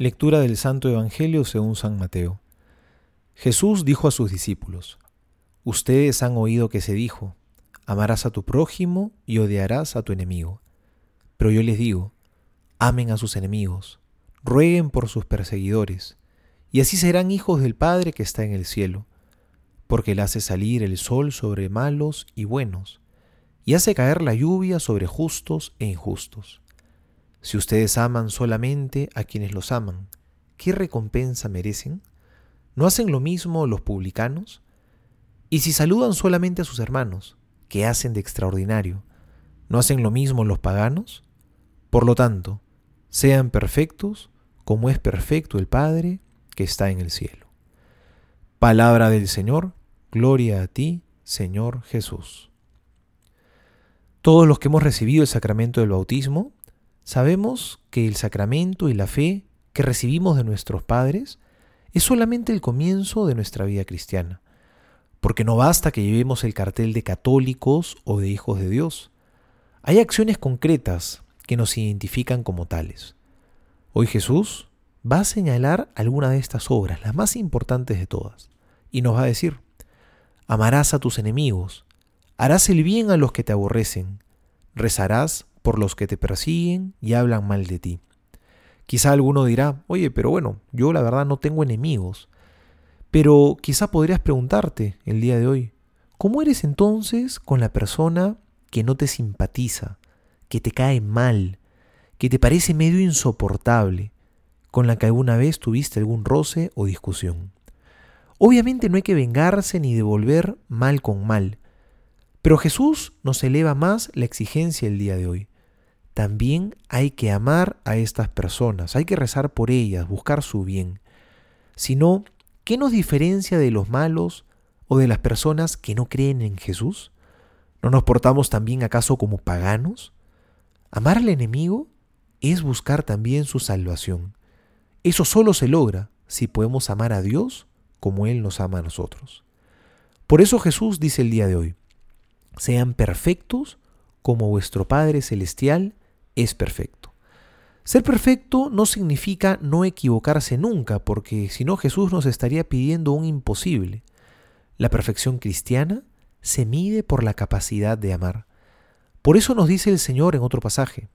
Lectura del Santo Evangelio según San Mateo. Jesús dijo a sus discípulos, Ustedes han oído que se dijo, amarás a tu prójimo y odiarás a tu enemigo. Pero yo les digo, amen a sus enemigos, rueguen por sus perseguidores, y así serán hijos del Padre que está en el cielo, porque Él hace salir el sol sobre malos y buenos, y hace caer la lluvia sobre justos e injustos. Si ustedes aman solamente a quienes los aman, ¿qué recompensa merecen? ¿No hacen lo mismo los publicanos? Y si saludan solamente a sus hermanos, ¿qué hacen de extraordinario? ¿No hacen lo mismo los paganos? Por lo tanto, sean perfectos como es perfecto el Padre que está en el cielo. Palabra del Señor, gloria a ti, Señor Jesús. Todos los que hemos recibido el sacramento del bautismo, Sabemos que el sacramento y la fe que recibimos de nuestros padres es solamente el comienzo de nuestra vida cristiana, porque no basta que llevemos el cartel de católicos o de hijos de Dios. Hay acciones concretas que nos identifican como tales. Hoy Jesús va a señalar alguna de estas obras, las más importantes de todas, y nos va a decir, amarás a tus enemigos, harás el bien a los que te aborrecen, rezarás por los que te persiguen y hablan mal de ti. Quizá alguno dirá, oye, pero bueno, yo la verdad no tengo enemigos. Pero quizá podrías preguntarte el día de hoy, ¿cómo eres entonces con la persona que no te simpatiza, que te cae mal, que te parece medio insoportable, con la que alguna vez tuviste algún roce o discusión? Obviamente no hay que vengarse ni devolver mal con mal, pero Jesús nos eleva más la exigencia el día de hoy. También hay que amar a estas personas, hay que rezar por ellas, buscar su bien. Si no, ¿qué nos diferencia de los malos o de las personas que no creen en Jesús? ¿No nos portamos también acaso como paganos? Amar al enemigo es buscar también su salvación. Eso solo se logra si podemos amar a Dios como Él nos ama a nosotros. Por eso Jesús dice el día de hoy, sean perfectos como vuestro Padre Celestial es perfecto. Ser perfecto no significa no equivocarse nunca, porque si no Jesús nos estaría pidiendo un imposible. La perfección cristiana se mide por la capacidad de amar. Por eso nos dice el Señor en otro pasaje,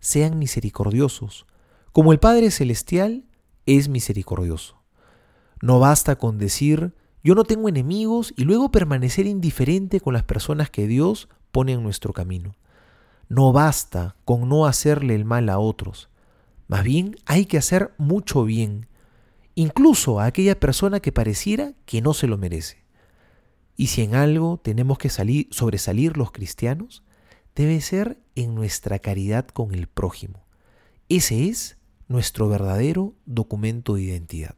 sean misericordiosos, como el Padre Celestial es misericordioso. No basta con decir yo no tengo enemigos y luego permanecer indiferente con las personas que Dios pone en nuestro camino. No basta con no hacerle el mal a otros. Más bien hay que hacer mucho bien, incluso a aquella persona que pareciera que no se lo merece. Y si en algo tenemos que salir, sobresalir los cristianos, debe ser en nuestra caridad con el prójimo. Ese es nuestro verdadero documento de identidad.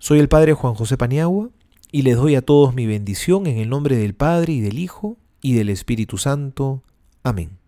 Soy el Padre Juan José Paniagua y les doy a todos mi bendición en el nombre del Padre y del Hijo y del Espíritu Santo. Amén.